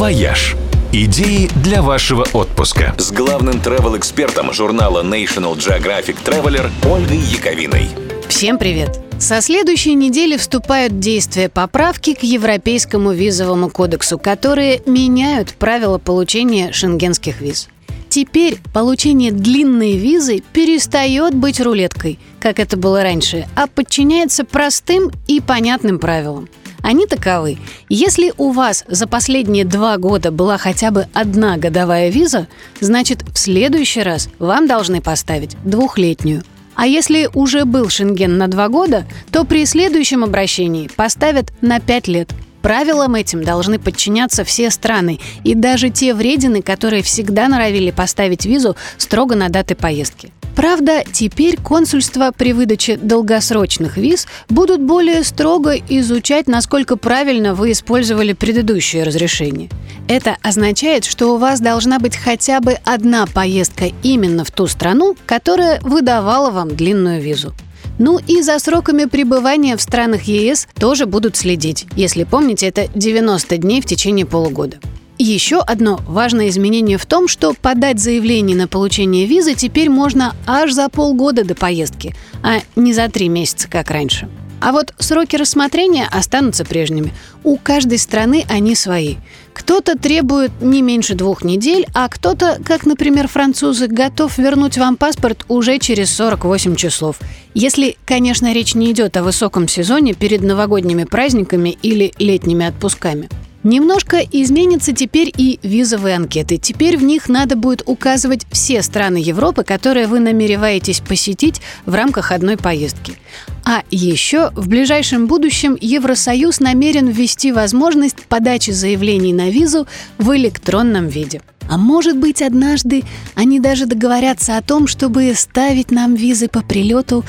«Вояж». Идеи для вашего отпуска. С главным travel-экспертом журнала National Geographic Traveler Ольгой Яковиной. Всем привет! Со следующей недели вступают в действие поправки к Европейскому визовому кодексу, которые меняют правила получения шенгенских виз. Теперь получение длинной визы перестает быть рулеткой, как это было раньше, а подчиняется простым и понятным правилам. Они таковы. Если у вас за последние два года была хотя бы одна годовая виза, значит в следующий раз вам должны поставить двухлетнюю. А если уже был Шенген на два года, то при следующем обращении поставят на пять лет. Правилам этим должны подчиняться все страны, и даже те вредины, которые всегда норовили поставить визу строго на даты поездки. Правда, теперь консульства при выдаче долгосрочных виз будут более строго изучать, насколько правильно вы использовали предыдущее разрешение. Это означает, что у вас должна быть хотя бы одна поездка именно в ту страну, которая выдавала вам длинную визу. Ну и за сроками пребывания в странах ЕС тоже будут следить. Если помните, это 90 дней в течение полугода. Еще одно важное изменение в том, что подать заявление на получение визы теперь можно аж за полгода до поездки, а не за три месяца, как раньше. А вот сроки рассмотрения останутся прежними. У каждой страны они свои. Кто-то требует не меньше двух недель, а кто-то, как, например, французы, готов вернуть вам паспорт уже через 48 часов. Если, конечно, речь не идет о высоком сезоне перед новогодними праздниками или летними отпусками. Немножко изменятся теперь и визовые анкеты. Теперь в них надо будет указывать все страны Европы, которые вы намереваетесь посетить в рамках одной поездки. А еще в ближайшем будущем Евросоюз намерен ввести возможность подачи заявлений на визу в электронном виде. А может быть, однажды они даже договорятся о том, чтобы ставить нам визы по прилету.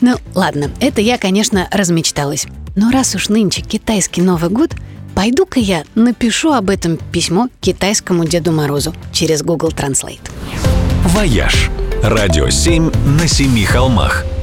Ну, ладно, это я, конечно, размечталась. Но раз уж нынче китайский Новый год – Пойду-ка я напишу об этом письмо китайскому Деду Морозу через Google Translate. «Вояж» – радио 7 на семи холмах –